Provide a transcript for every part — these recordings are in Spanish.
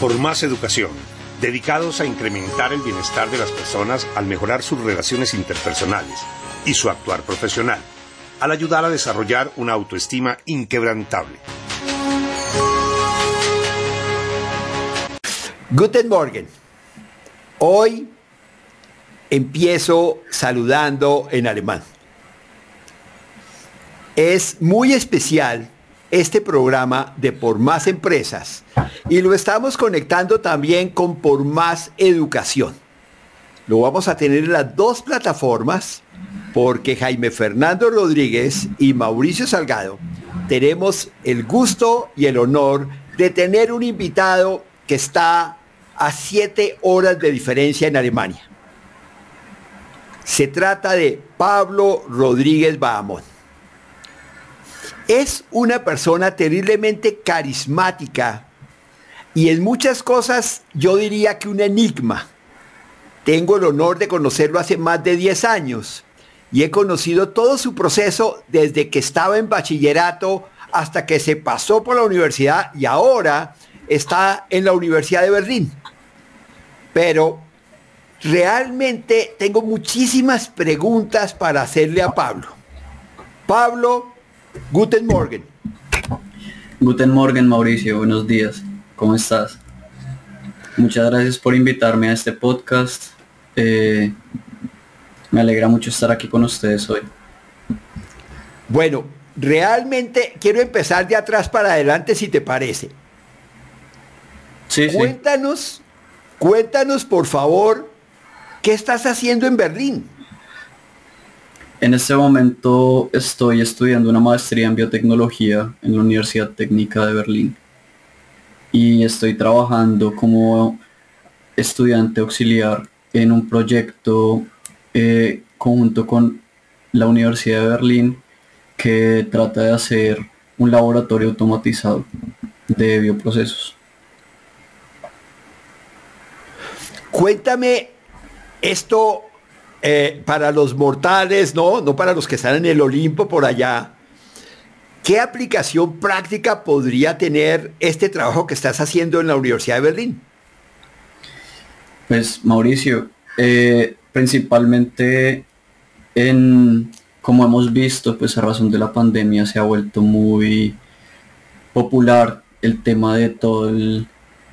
por más educación, dedicados a incrementar el bienestar de las personas al mejorar sus relaciones interpersonales y su actuar profesional, al ayudar a desarrollar una autoestima inquebrantable. Guten Morgen. Hoy empiezo saludando en alemán. Es muy especial este programa de Por Más Empresas y lo estamos conectando también con Por Más Educación. Lo vamos a tener en las dos plataformas porque Jaime Fernando Rodríguez y Mauricio Salgado tenemos el gusto y el honor de tener un invitado que está a siete horas de diferencia en Alemania. Se trata de Pablo Rodríguez Bahamón. Es una persona terriblemente carismática y en muchas cosas yo diría que un enigma. Tengo el honor de conocerlo hace más de 10 años y he conocido todo su proceso desde que estaba en bachillerato hasta que se pasó por la universidad y ahora está en la Universidad de Berlín. Pero realmente tengo muchísimas preguntas para hacerle a Pablo. Pablo, Guten Morgen. Guten Morgen, Mauricio. Buenos días. ¿Cómo estás? Muchas gracias por invitarme a este podcast. Eh, me alegra mucho estar aquí con ustedes hoy. Bueno, realmente quiero empezar de atrás para adelante si te parece. Sí, cuéntanos, cuéntanos por favor, ¿qué estás haciendo en Berlín? En este momento estoy estudiando una maestría en biotecnología en la Universidad Técnica de Berlín y estoy trabajando como estudiante auxiliar en un proyecto eh, conjunto con la Universidad de Berlín que trata de hacer un laboratorio automatizado de bioprocesos. Cuéntame esto eh, para los mortales, ¿no? No para los que están en el Olimpo por allá. ¿Qué aplicación práctica podría tener este trabajo que estás haciendo en la Universidad de Berlín? Pues Mauricio, eh, principalmente en, como hemos visto, pues a razón de la pandemia se ha vuelto muy popular el tema de toda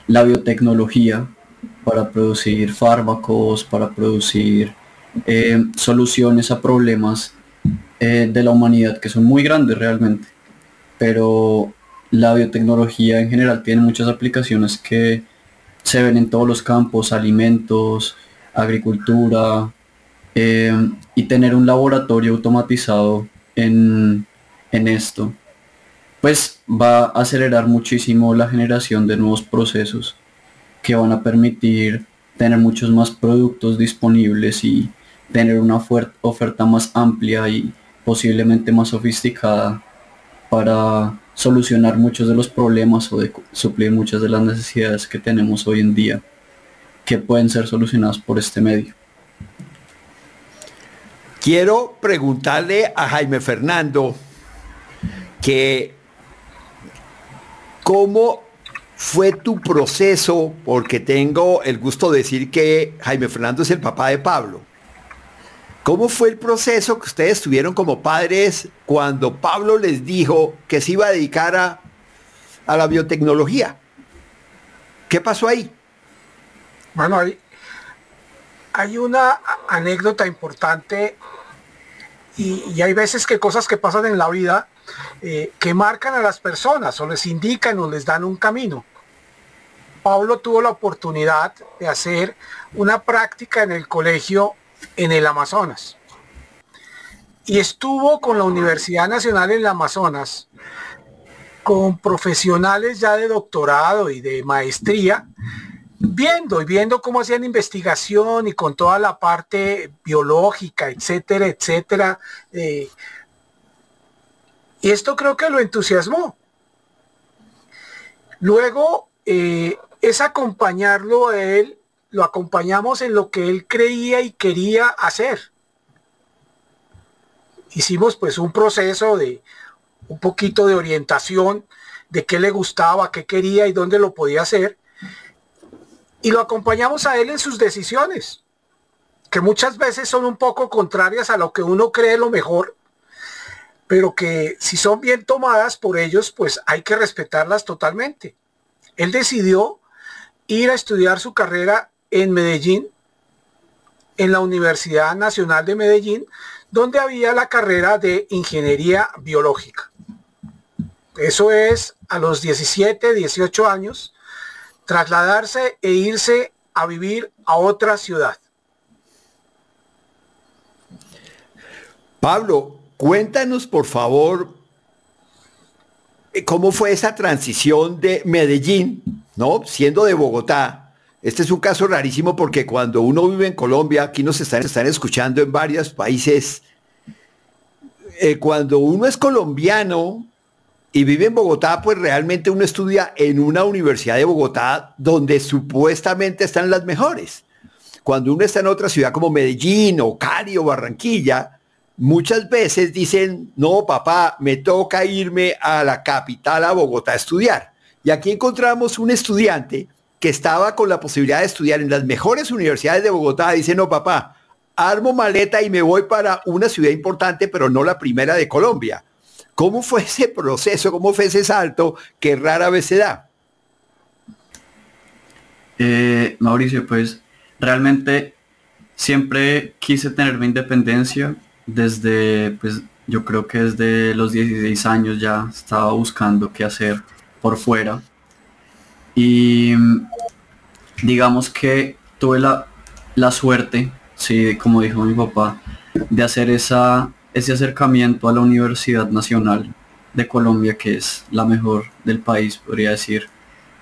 la biotecnología para producir fármacos, para producir eh, soluciones a problemas eh, de la humanidad que son muy grandes realmente. Pero la biotecnología en general tiene muchas aplicaciones que se ven en todos los campos, alimentos, agricultura, eh, y tener un laboratorio automatizado en, en esto, pues va a acelerar muchísimo la generación de nuevos procesos que van a permitir tener muchos más productos disponibles y tener una oferta más amplia y posiblemente más sofisticada para solucionar muchos de los problemas o suplir muchas de las necesidades que tenemos hoy en día que pueden ser solucionadas por este medio. Quiero preguntarle a Jaime Fernando que cómo fue tu proceso, porque tengo el gusto de decir que Jaime Fernando es el papá de Pablo. ¿Cómo fue el proceso que ustedes tuvieron como padres cuando Pablo les dijo que se iba a dedicar a, la biotecnología? ¿Qué pasó ahí? Bueno, hay, hay una anécdota importante y, hay veces que cosas que pasan en la vida eh, que marcan a las personas o les indican o les dan un camino. Pablo tuvo la oportunidad de hacer una práctica en el colegio en el Amazonas. Y estuvo con la Universidad Nacional en el Amazonas, con profesionales ya de doctorado y de maestría, viendo y viendo cómo hacían investigación y con toda la parte biológica, etcétera, etcétera. Eh, y esto creo que lo entusiasmó. Luego eh, es acompañarlo a él, lo acompañamos en lo que él creía y quería hacer. Hicimos pues un proceso de un poquito de orientación de qué le gustaba, qué quería y dónde lo podía hacer y lo acompañamos a él en sus decisiones, que muchas veces son un poco contrarias a lo que uno cree lo mejor, pero que si son bien tomadas por ellos, pues hay que respetarlas totalmente. Él decidió ir a estudiar su carrera en Medellín, en la Universidad Nacional de Medellín, donde había la carrera de Ingeniería Biológica. Eso es a los 17, 18 años, trasladarse e irse a vivir a otra ciudad. Pablo, cuéntanos por favor eh, cómo fue esa transición de Medellín, ¿no? Siendo de Bogotá. Este es un caso rarísimo porque cuando uno vive en Colombia, aquí nos están, están escuchando en varios países, eh, cuando uno es colombiano, y vive en Bogotá, pues realmente uno estudia en una universidad de Bogotá donde supuestamente están las mejores. Cuando uno está en otra ciudad como Medellín o Cali o Barranquilla, muchas veces dicen, no, papá, me toca irme a la capital, a Bogotá, a estudiar. Y aquí encontramos un estudiante que estaba con la posibilidad de estudiar en las mejores universidades de Bogotá. Dice, no, papá, armo maleta y me voy para una ciudad importante, pero no la primera de Colombia. ¿Cómo fue ese proceso? ¿Cómo fue ese salto que rara vez se da? Eh, Mauricio, pues realmente siempre quise tener mi independencia desde, pues yo creo que desde los 16 años ya estaba buscando qué hacer por fuera. Y digamos que tuve la, la suerte, sí, como dijo mi papá, de hacer esa ese acercamiento a la Universidad Nacional de Colombia, que es la mejor del país, podría decir,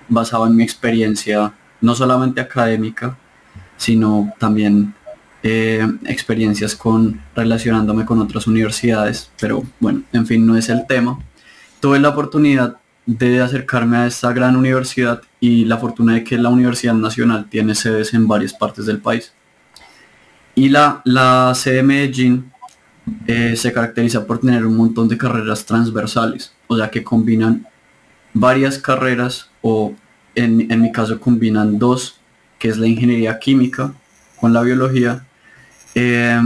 basado en mi experiencia, no solamente académica, sino también eh, experiencias con relacionándome con otras universidades, pero bueno, en fin, no es el tema. Tuve la oportunidad de acercarme a esta gran universidad y la fortuna de que la Universidad Nacional tiene sedes en varias partes del país. Y la, la sede de Medellín eh, se caracteriza por tener un montón de carreras transversales, o sea que combinan varias carreras o en, mi caso combinan dos, que es la ingeniería química con la biología, eh,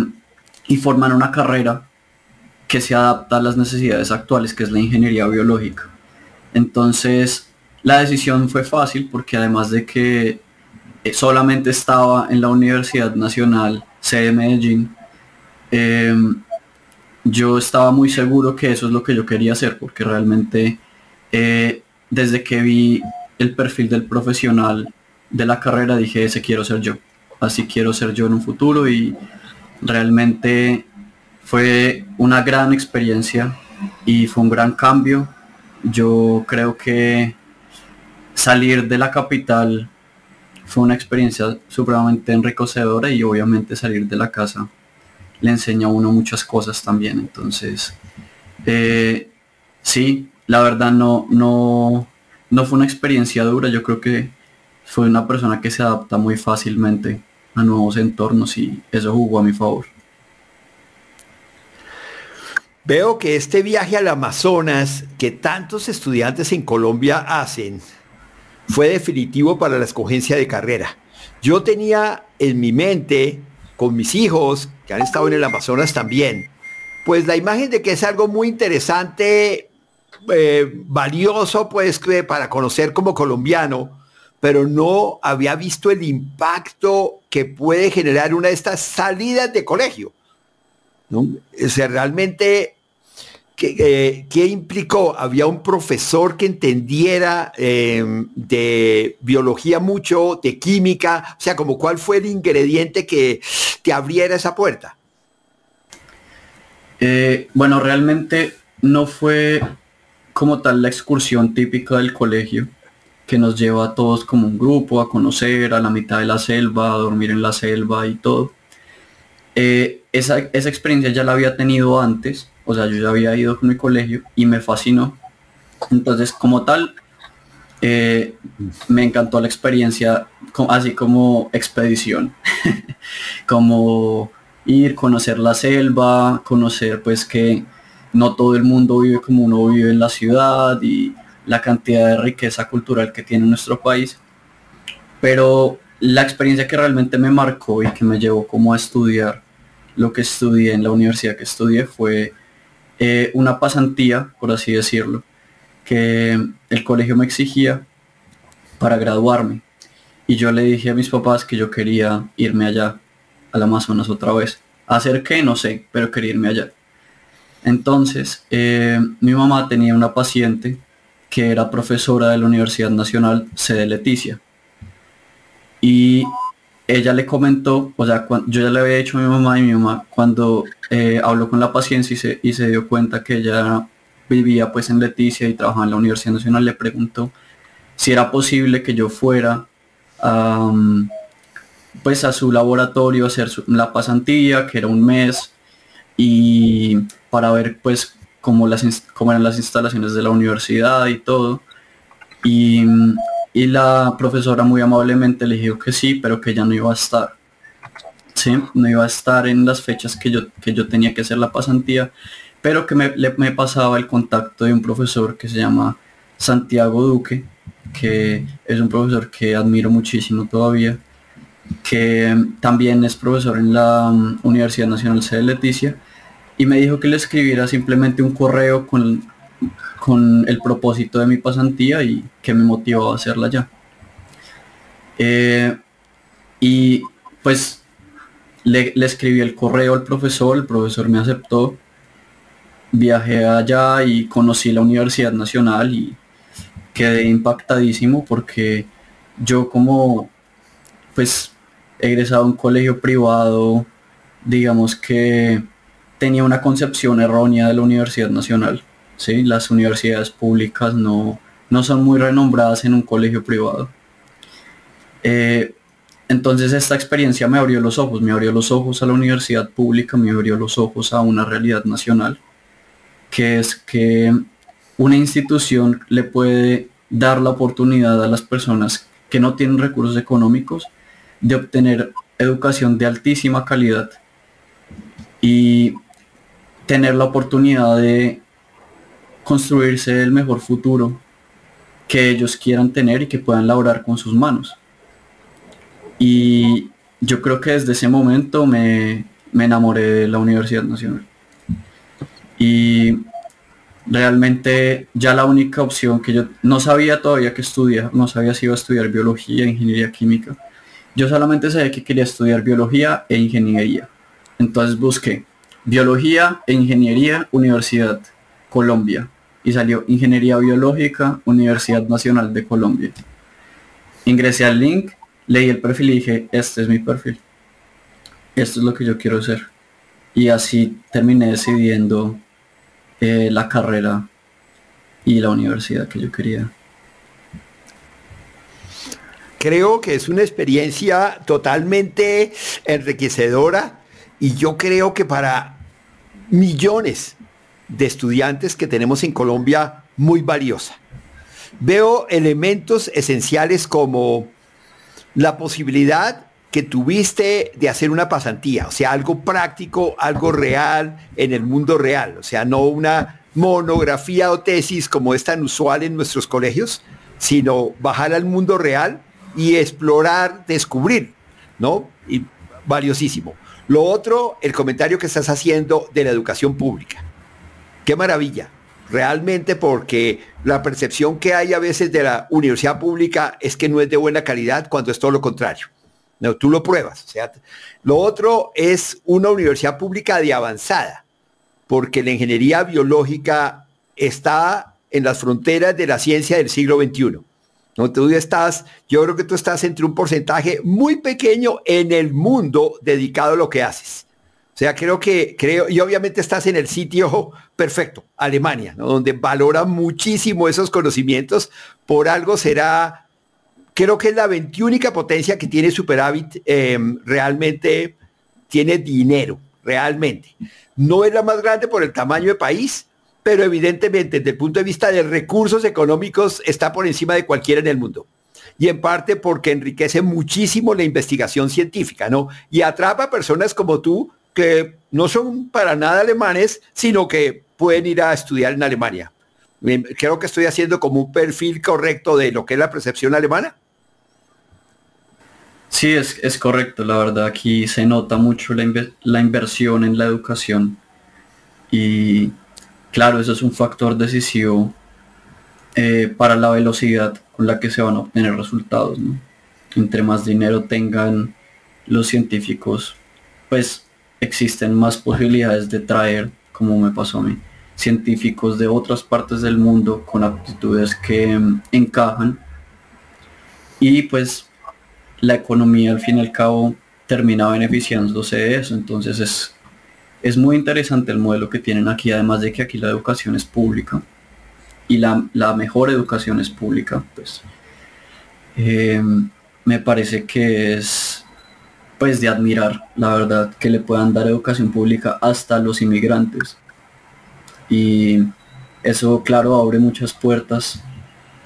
y forman una carrera que se adapta a las necesidades actuales, que es la ingeniería biológica. Entonces, la decisión fue fácil porque además de que eh, solamente estaba en la Universidad Nacional C de Medellín, yo estaba muy seguro que eso es lo que yo quería hacer, porque realmente eh, desde que vi el perfil del profesional de la carrera dije, ese quiero ser yo, así quiero ser yo en un futuro y realmente fue una gran experiencia y fue un gran cambio. Yo creo que salir de la capital fue una experiencia supremamente enriquecedora y obviamente salir de la casa le enseña a uno muchas cosas también. Entonces, eh, sí, la verdad no, no, no fue una experiencia dura. Yo creo que fue una persona que se adapta muy fácilmente a nuevos entornos y eso jugó a mi favor. Veo que este viaje al Amazonas que tantos estudiantes en Colombia hacen fue definitivo para la escogencia de carrera. Yo tenía en mi mente con mis hijos, que han estado en el Amazonas también, pues la imagen de que es algo muy interesante, eh, valioso pues para conocer como colombiano, pero no había visto el impacto que puede generar una de estas salidas de colegio. ¿no? O sea, realmente ¿Qué, implicó? Había un profesor que entendiera em, de biología mucho, de química, o sea, como cuál fue el ingrediente que te abriera esa puerta. Eh, bueno, realmente no fue como tal la excursión típica del colegio, que nos lleva a todos como un grupo a conocer a la mitad de la selva, a dormir en la selva y todo. Eh, esa experiencia ya la había tenido antes o sea, yo ya había ido con mi colegio y me fascinó. Entonces, como tal, eh, me encantó la experiencia, así como expedición, como ir, conocer la selva, conocer pues que no todo el mundo vive como uno vive en la ciudad y la cantidad de riqueza cultural que tiene nuestro país. Pero la experiencia que realmente me marcó y que me llevó como a estudiar lo que estudié en la universidad que estudié fue eh, una pasantía, por así decirlo, que el colegio me exigía para graduarme. Y yo le dije a mis papás que yo quería irme allá, al Amazonas otra vez. ¿Hacer qué? No sé, pero quería irme allá. Entonces, eh, mi mamá tenía una paciente que era profesora de la Universidad Nacional, sede Leticia. Y ella le comentó, o sea, yo ya le había dicho a mi mamá y mi mamá cuando eh, habló con la paciente y se, y se dio cuenta que ella vivía pues en Leticia y trabajaba en la Universidad Nacional, le preguntó si era posible que yo fuera pues a su laboratorio a hacer la pasantía, que era un mes, y para ver pues cómo, las, cómo eran las instalaciones de la universidad y todo. Y, y la profesora muy amablemente le dijo que sí, pero que ya no iba a estar. Sí, no iba a estar en las fechas que yo, que yo tenía que hacer la pasantía, pero que me, me pasaba el contacto de un profesor que se llama Santiago Duque, que es un profesor que admiro muchísimo todavía, que también es profesor en la mm, Universidad Nacional C de Leticia, y me dijo que le escribiera simplemente un correo con, con el propósito de mi pasantía y que me motivó a hacerla ya. Eh, y pues le, escribí el correo al profesor, el profesor me aceptó, viajé allá y conocí la Universidad Nacional y quedé impactadísimo porque yo como pues egresado a un colegio privado, digamos que tenía una concepción errónea de la Universidad Nacional. ¿Sí? Las universidades públicas no, no son muy renombradas en un colegio privado. Eh, entonces esta experiencia me abrió los ojos, me abrió los ojos a la universidad pública, me abrió los ojos a una realidad nacional, que es que una institución le puede dar la oportunidad a las personas que no tienen recursos económicos de obtener educación de altísima calidad y tener la oportunidad de construirse el mejor futuro que ellos quieran tener y que puedan laborar con sus manos. Y yo creo que desde ese momento me, me enamoré de la Universidad Nacional. Y realmente ya la única opción que yo no sabía todavía que estudiar, no sabía si iba a estudiar biología, ingeniería química. Yo solamente sabía que quería estudiar biología e ingeniería. Entonces busqué biología e ingeniería, Universidad Colombia y salió Ingeniería Biológica, Universidad Nacional de Colombia. Ingresé al link, leí el perfil y dije, este es mi perfil. Esto es lo que yo quiero hacer. Y así terminé decidiendo eh, la carrera y la universidad que yo quería. Creo que es una experiencia totalmente enriquecedora y yo creo que para millones de estudiantes que tenemos en Colombia muy valiosa. Veo elementos esenciales como la posibilidad que tuviste de hacer una pasantía, o sea, algo práctico, algo real en el mundo real, o sea, no una monografía o tesis como es tan usual en nuestros colegios, sino bajar al mundo real y explorar, descubrir, ¿no? Y valiosísimo. Lo otro, el comentario que estás haciendo de la educación pública. Qué maravilla, realmente porque la percepción que hay a veces de la universidad pública es que no es de buena calidad cuando es todo lo contrario. No, tú lo pruebas. O sea, lo otro es una universidad pública de avanzada, porque la ingeniería biológica está en las fronteras de la ciencia del siglo XXI. ¿no? Tú estás, yo creo que tú estás entre un porcentaje muy pequeño en el mundo dedicado a lo que haces. O sea, creo que, creo, y obviamente estás en el sitio perfecto, Alemania, donde valora muchísimo esos conocimientos, por algo será, creo que es la 21 potencia que tiene superávit, em, realmente tiene dinero, realmente. No es la más grande por el tamaño de país, pero evidentemente desde el punto de vista de recursos económicos está por encima de cualquiera en el mundo y en parte porque enriquece muchísimo la investigación científica, ¿no? Y atrapa a personas como tú que no son para nada alemanes, sino que pueden ir a estudiar en Alemania. Creo que estoy haciendo como un perfil correcto de lo que es la percepción alemana. Sí, es, es correcto, la verdad aquí se nota mucho la, la inversión en la educación y claro, eso es un factor decisivo eh, para la velocidad con la que se van a obtener resultados. Entre más dinero tengan los científicos, pues existen más posibilidades de traer, como me pasó a mí, científicos de otras partes del mundo con aptitudes que mm, encajan y pues la economía al fin y al cabo termina beneficiándose de eso. Entonces es, es muy interesante el modelo que tienen aquí, además de que aquí la educación es pública y la, mejor educación es pública, pues eh, me parece que es pues de admirar, la verdad, que le puedan dar educación pública hasta los inmigrantes. Y eso, claro, abre muchas puertas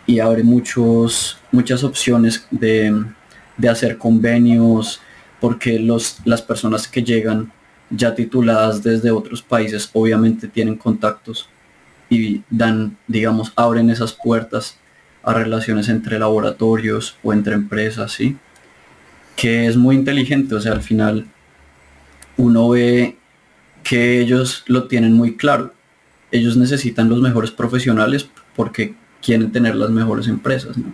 y abre muchos, muchas opciones de, de hacer convenios, porque los, las personas que llegan ya tituladas desde otros países obviamente tienen contactos y dan, digamos, abren esas puertas a relaciones entre laboratorios o entre empresas, ¿sí? Que es muy inteligente, o sea, al final uno ve que ellos lo tienen muy claro. Ellos necesitan los mejores profesionales porque quieren tener las mejores empresas, ¿no?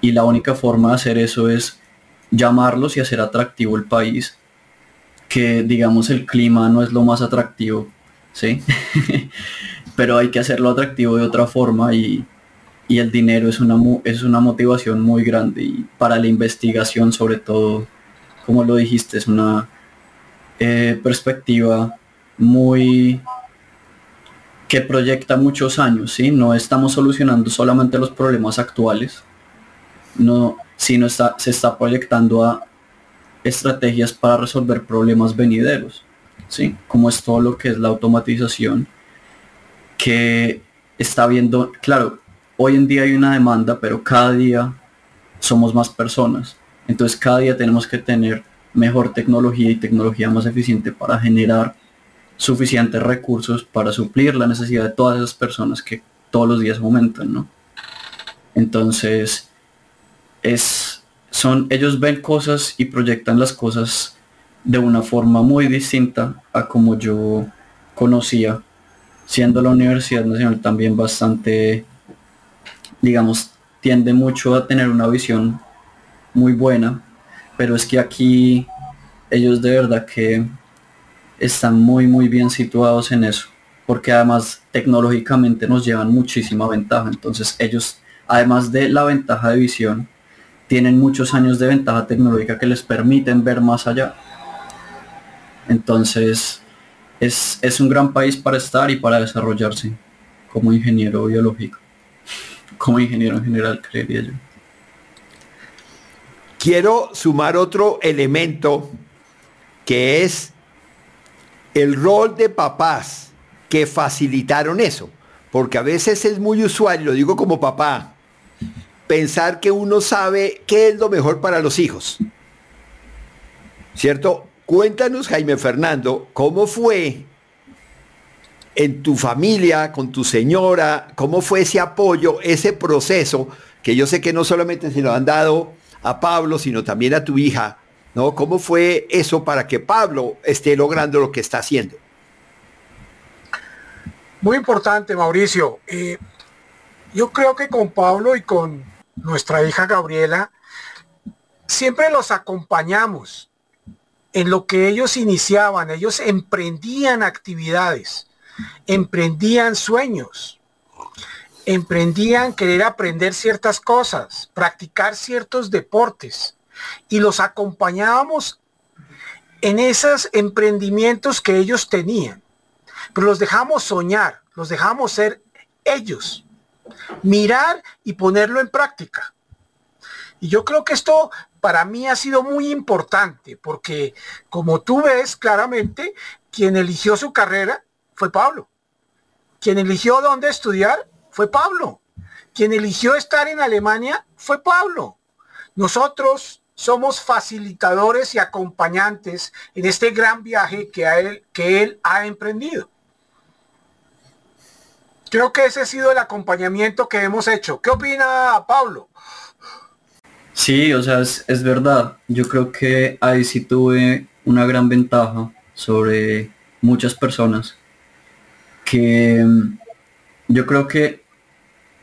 Y la única forma de hacer eso es llamarlos y hacer atractivo el país, que digamos el clima no es lo más atractivo, ¿sí? pero hay que hacerlo atractivo de otra forma y, el dinero es una, es una motivación muy grande y para la investigación sobre todo, como lo dijiste, es una eh, perspectiva muy que proyecta muchos años, ¿sí? No estamos solucionando solamente los problemas actuales, no, sino está, se está proyectando a estrategias para resolver problemas venideros, ¿sí? Como es todo lo que es la automatización que está viendo, claro, hoy en día hay una demanda, pero cada día somos más personas. Entonces cada día tenemos que tener mejor tecnología y tecnología más eficiente para generar suficientes recursos para suplir la necesidad de todas esas personas que todos los días aumentan, ¿no? Entonces, es, son, ellos ven cosas y proyectan las cosas de una forma muy distinta a como yo conocía siendo la Universidad Nacional también bastante, digamos, tiende mucho a tener una visión muy buena, pero es que aquí ellos de verdad que están muy muy bien situados en eso, porque además tecnológicamente nos llevan muchísima ventaja, entonces ellos, además de la ventaja de visión, tienen muchos años de ventaja tecnológica que les permiten ver más allá. Entonces, es, un gran país para estar y para desarrollarse como ingeniero biológico, como ingeniero en general, creería yo. Quiero sumar otro elemento que es el rol de papás que facilitaron eso, porque a veces es muy usual, lo digo como papá, pensar que uno sabe qué es lo mejor para los hijos. ¿Cierto? Cuéntanos, Jaime Fernando, ¿cómo fue en tu familia, con tu señora, cómo fue ese apoyo, ese proceso, que yo sé que no solamente se lo han dado a Pablo, sino también a tu hija, ¿no? ¿Cómo fue eso para que Pablo esté logrando lo que está haciendo? Muy importante, Mauricio. Eh, yo creo que con Pablo y con nuestra hija Gabriela, siempre los acompañamos en lo que ellos iniciaban, ellos emprendían actividades, emprendían sueños, emprendían querer aprender ciertas cosas, practicar ciertos deportes y los acompañábamos en esos emprendimientos que ellos tenían. Pero los dejamos soñar, los dejamos ser ellos, mirar y ponerlo en práctica. Y yo creo que esto para mí ha sido muy importante porque como tú ves claramente, quien eligió su carrera fue Pablo. Quien eligió dónde estudiar fue Pablo. Quien eligió estar en Alemania fue Pablo. Nosotros somos facilitadores y acompañantes en este gran viaje que, él, ha emprendido. Creo que ese ha sido el acompañamiento que hemos hecho. ¿Qué opina Pablo? Sí, o sea, es, es verdad. Yo creo que ahí sí tuve una gran ventaja sobre muchas personas que mm, yo creo que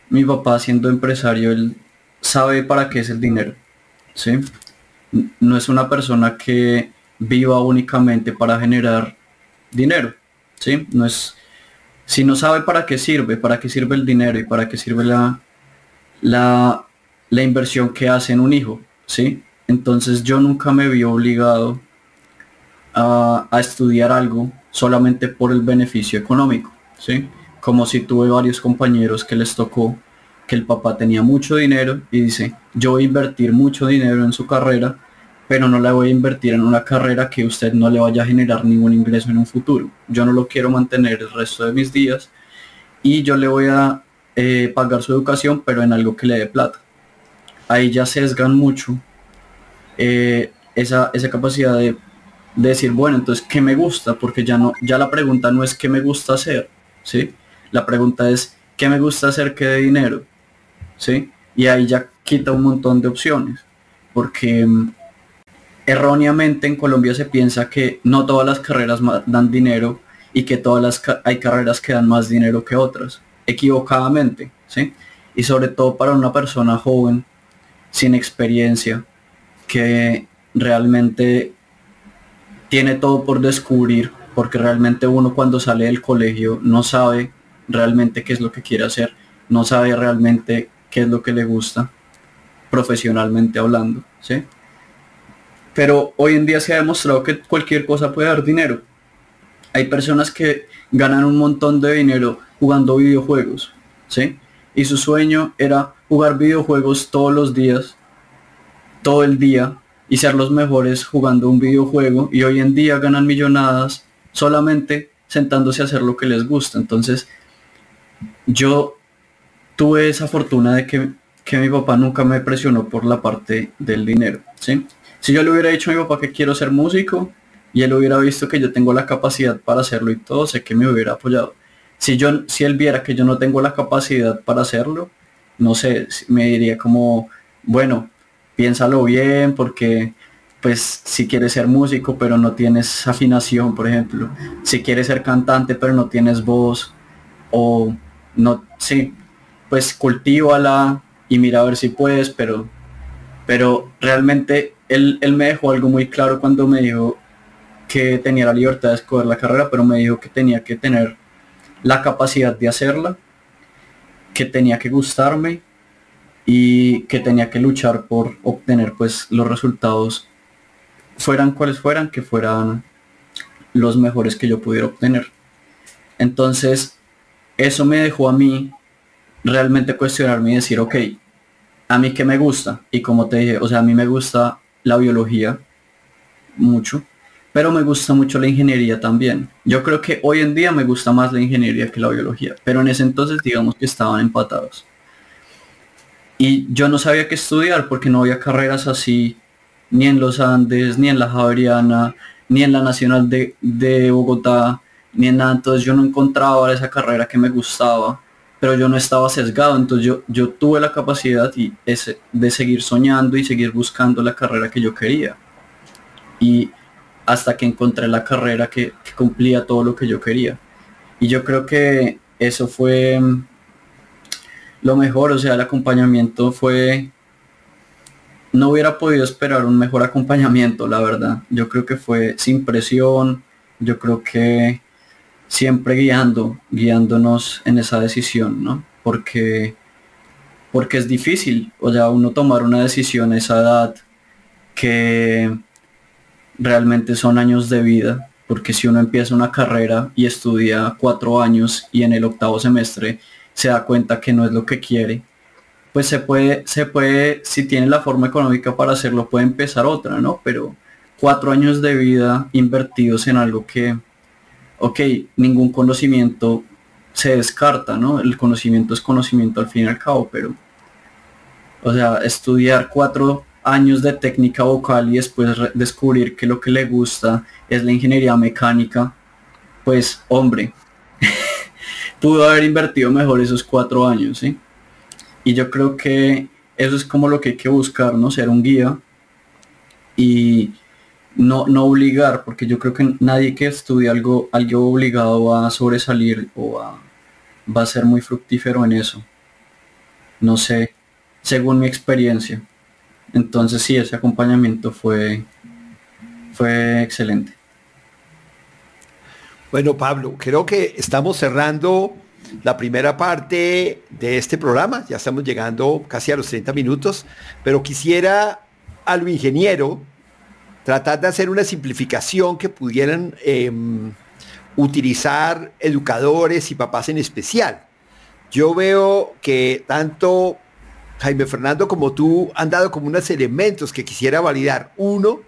mi papá siendo empresario, él sabe para qué es el dinero, ¿sí? No es una persona que viva únicamente para generar dinero, ¿sí? No es, si no sabe para qué sirve, para qué sirve el dinero y para qué sirve la, la, la inversión que hace en un hijo, ¿sí? Entonces yo nunca me vi obligado a, a estudiar algo solamente por el beneficio económico, ¿sí? Como si tuve varios compañeros que les tocó que el papá tenía mucho dinero y dice, yo voy a invertir mucho dinero en su carrera, pero no la voy a invertir en una carrera que usted no le vaya a generar ningún ingreso en un futuro. Yo no lo quiero mantener el resto de mis días y yo le voy a eh, pagar su educación, pero en algo que le dé plata. Ahí ya sesgan mucho eh, esa, esa capacidad de, de, decir, bueno, entonces, ¿qué me gusta? Porque ya, no, ya la pregunta no es qué me gusta hacer, ¿sí? La pregunta es, ¿qué me gusta hacer que de dinero? ¿sí? Y ahí ya quita un montón de opciones, porque mm, erróneamente en Colombia se piensa que no todas las carreras dan dinero y que todas las hay carreras que dan más dinero que otras, equivocadamente, ¿sí? Y sobre todo para una persona joven, sin experiencia, que realmente tiene todo por descubrir, porque realmente uno cuando sale del colegio no sabe realmente qué es lo que quiere hacer, no sabe realmente qué es lo que le gusta, profesionalmente hablando, ¿sí? Pero hoy en día se ha demostrado que cualquier cosa puede dar dinero. Hay personas que ganan un montón de dinero jugando videojuegos, ¿sí? Y su sueño era jugar videojuegos todos los días, todo el día, y ser los mejores jugando un videojuego. Y hoy en día ganan millonadas solamente sentándose a hacer lo que les gusta. Entonces, yo tuve esa fortuna de que, mi papá nunca me presionó por la parte del dinero, ¿sí? Si yo le hubiera dicho a mi papá que quiero ser músico y él hubiera visto que yo tengo la capacidad para hacerlo y todo, sé que me hubiera apoyado. Si yo, si él viera que yo no tengo la capacidad para hacerlo, no sé, me diría como, bueno, piénsalo bien porque pues si quieres ser músico pero no tienes afinación, por ejemplo, si quieres ser cantante pero no tienes voz o no, sí, pues cultívala y mira a ver si puedes, pero, pero realmente él, él me dejó algo muy claro cuando me dijo que tenía la libertad de escoger la carrera, pero me dijo que tenía que tener la capacidad de hacerla, que tenía que gustarme y que tenía que luchar por obtener pues los resultados fueran cuales fueran, que fueran los mejores que yo pudiera obtener. Entonces, eso me dejó a mí realmente cuestionarme y decir, ok, a mí que me gusta, y como te dije, o sea, a mí me gusta la biología mucho, pero me gusta mucho la ingeniería también. Yo creo que hoy en día me gusta más la ingeniería que la biología, pero en ese entonces digamos que estaban empatados. Y yo no sabía qué estudiar porque no había carreras así ni en los Andes, ni en la Javeriana, ni en la Nacional de, de Bogotá, ni en nada. Entonces yo no encontraba esa carrera que me gustaba pero yo no estaba sesgado, entonces yo, yo tuve la capacidad y ese, de seguir soñando y seguir buscando la carrera que yo quería. Y hasta que encontré la carrera que, cumplía todo lo que yo quería. Y yo creo que eso fue lo mejor, o sea, el acompañamiento fue... No hubiera podido esperar un mejor acompañamiento, la verdad. Yo creo que fue sin presión, yo creo que siempre guiando, guiándonos en esa decisión, ¿no? Porque, porque es difícil, o sea, uno tomar una decisión a esa edad que realmente son años de vida, porque si uno empieza una carrera y estudia cuatro años y en el octavo semestre se da cuenta que no es lo que quiere, pues se puede, se puede, si tiene la forma económica para hacerlo, puede empezar otra, ¿no? Pero cuatro años de vida invertidos en algo que ok, ningún conocimiento se descarta, ¿no? El conocimiento es conocimiento al fin y al cabo, pero, o sea, estudiar cuatro años de técnica vocal y después descubrir que lo que le gusta es la ingeniería mecánica, pues, hombre, pudo haber invertido mejor esos cuatro años, ¿sí? Y yo creo que eso es como lo que hay que buscar, ¿no? Ser un guía y no, no obligar, porque yo creo que nadie que estudie algo, algo obligado va a sobresalir o va a ser muy fructífero en eso. No sé, según mi experiencia. Entonces sí, ese acompañamiento fue, fue excelente. Bueno, Pablo, creo que estamos cerrando la primera parte de este programa. Ya estamos llegando casi a los 30 minutos, pero quisiera a lo ingeniero tratar de hacer una simplificación que pudieran em, utilizar educadores y papás en especial. Yo veo que tanto Jaime Fernando como tú han dado como unos elementos que quisiera validar. Uno,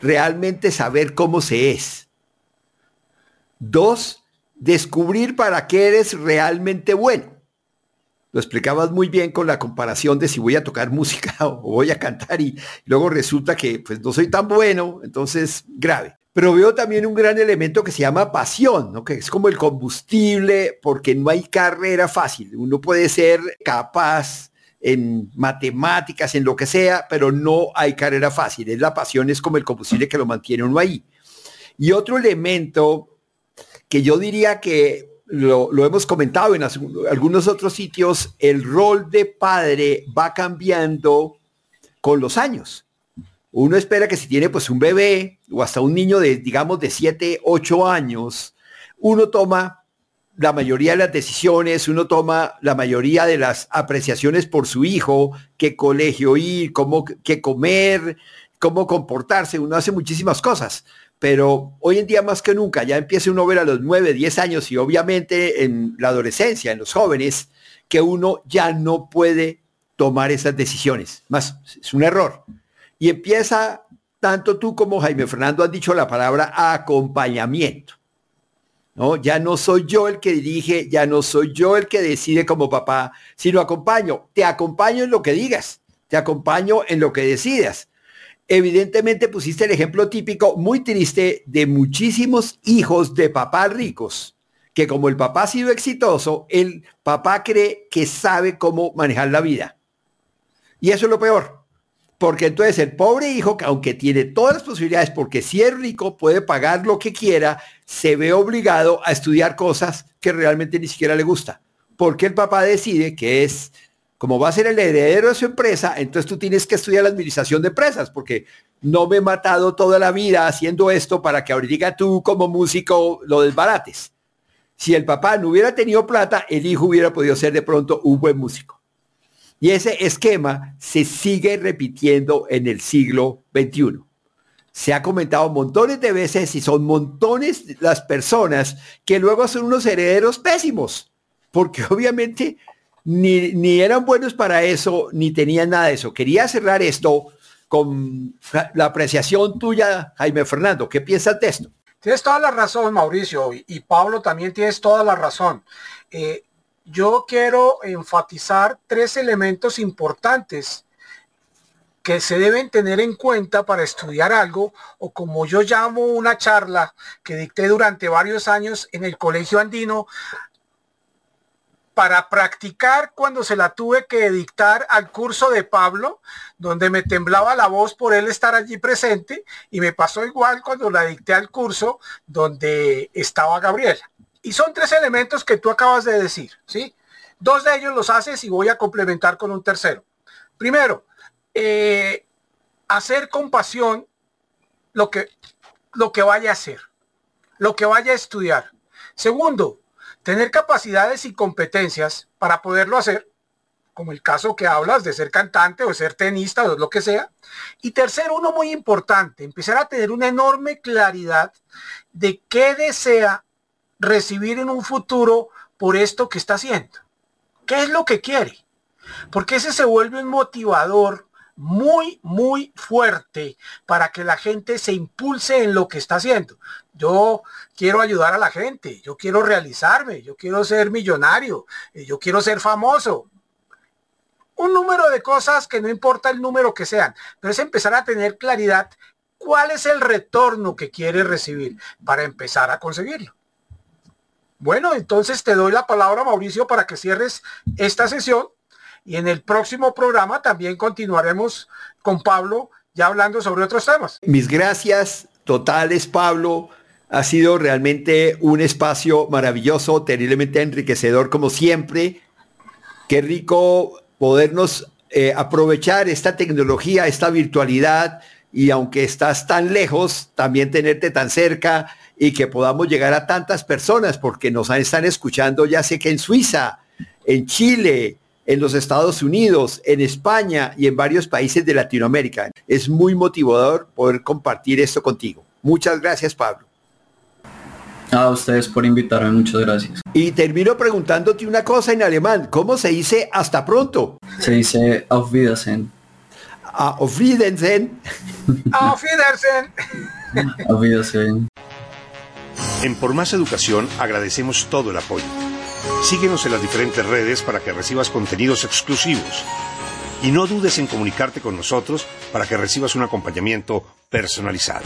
realmente saber cómo se es. Dos, descubrir para qué eres realmente bueno. Lo explicabas muy bien con la comparación de si voy a tocar música o voy a cantar y luego resulta que pues no soy tan bueno, entonces grave. Pero veo también un gran elemento que se llama pasión, ¿no? que es como el combustible, porque no hay carrera fácil. Uno puede ser capaz en matemáticas, en lo que sea, pero no hay carrera fácil. Es la pasión, es como el combustible que lo mantiene uno ahí. Y otro elemento que yo diría que lo, hemos comentado en algunos otros sitios, el rol de padre va cambiando con los años. Uno espera que si tiene pues un bebé o hasta un niño de, digamos, de 7, 8 años, uno toma la mayoría de las decisiones, uno toma la mayoría de las apreciaciones por su hijo, qué colegio ir, cómo qué comer, cómo comportarse, uno hace muchísimas cosas pero hoy en día más que nunca ya empieza uno a ver a los 9, 10 años y obviamente en la adolescencia, en los jóvenes, que uno ya no puede tomar esas decisiones. Más, es un error. Y empieza, tanto tú como Jaime Fernando han dicho la palabra acompañamiento. ¿no? Ya no soy yo el que dirige, ya no soy yo el que decide como papá, sino acompaño. Te acompaño en lo que digas, te acompaño en lo que decidas evidentemente pusiste el ejemplo típico muy triste de muchísimos hijos de papás ricos, que como el papá ha sido exitoso, el papá cree que sabe cómo manejar la vida. Y eso es lo peor, porque entonces el pobre hijo, que aunque tiene todas las posibilidades, porque si es rico, puede pagar lo que quiera, se ve obligado a estudiar cosas que realmente ni siquiera le gusta, porque el papá decide que es como va a ser el heredero de su empresa, entonces tú tienes que estudiar la administración de empresas, porque no me he matado toda la vida haciendo esto para que ahorita tú como músico lo desbarates. Si el papá no hubiera tenido plata, el hijo hubiera podido ser de pronto un buen músico. Y ese esquema se sigue repitiendo en el siglo XXI. Se ha comentado montones de veces y son montones las personas que luego son unos herederos pésimos, porque obviamente ni, eran buenos para eso, ni tenían nada de eso. Quería cerrar esto con la apreciación tuya, Jaime Fernando. ¿Qué piensas de esto? Tienes toda la razón, Mauricio, y, Pablo también tienes toda la razón. Eh, yo quiero enfatizar tres elementos importantes que se deben tener en cuenta para estudiar algo o como yo llamo una charla que dicté durante varios años en el Colegio Andino para practicar cuando se la tuve que dictar al curso de Pablo, donde me temblaba la voz por él estar allí presente, y me pasó igual cuando la dicté al curso donde estaba Gabriela. Y son tres elementos que tú acabas de decir, ¿sí? Dos de ellos los haces y voy a complementar con un tercero. Primero, eh, hacer con pasión lo que, lo que vaya a hacer, lo que vaya a estudiar. Segundo, tener capacidades y competencias para poderlo hacer, como el caso que hablas de ser cantante o ser tenista o lo que sea. Y tercero, uno muy importante, empezar a tener una enorme claridad de qué desea recibir en un futuro por esto que está haciendo. ¿Qué es lo que quiere? Porque ese se vuelve un motivador muy, muy fuerte para que la gente se impulse en lo que está haciendo. Yo quiero ayudar a la gente, yo quiero realizarme, yo quiero ser millonario, eh, yo quiero ser famoso. Un número de cosas que no importa el número que sean, pero es empezar a tener claridad cuál es el retorno que quiere recibir para empezar a conseguirlo. Bueno, entonces te doy la palabra, Mauricio, para que cierres esta sesión y en el próximo programa también continuaremos con Pablo ya hablando sobre otros temas. Mis gracias totales, Pablo. Ha sido realmente un espacio maravilloso, terriblemente enriquecedor como siempre. Qué rico podernos eh, aprovechar esta tecnología, esta virtualidad y aunque estás tan lejos, también tenerte tan cerca y que podamos llegar a tantas personas porque nos están escuchando, ya sé que en Suiza, en Chile, en los Estados Unidos, en España y en varios países de Latinoamérica. Es muy motivador poder compartir esto contigo. Muchas gracias, Pablo. A ustedes por invitarme, muchas gracias. Y termino preguntándote una cosa en alemán. ¿Cómo se dice hasta pronto? Se dice auf Wiedersehen. Auf Wiedersehen. Auf Wiedersehen. Auf Wiedersehen. En Por Más Educación agradecemos todo el apoyo. Síguenos en las diferentes redes para que recibas contenidos exclusivos. Y no dudes en comunicarte con nosotros para que recibas un acompañamiento personalizado.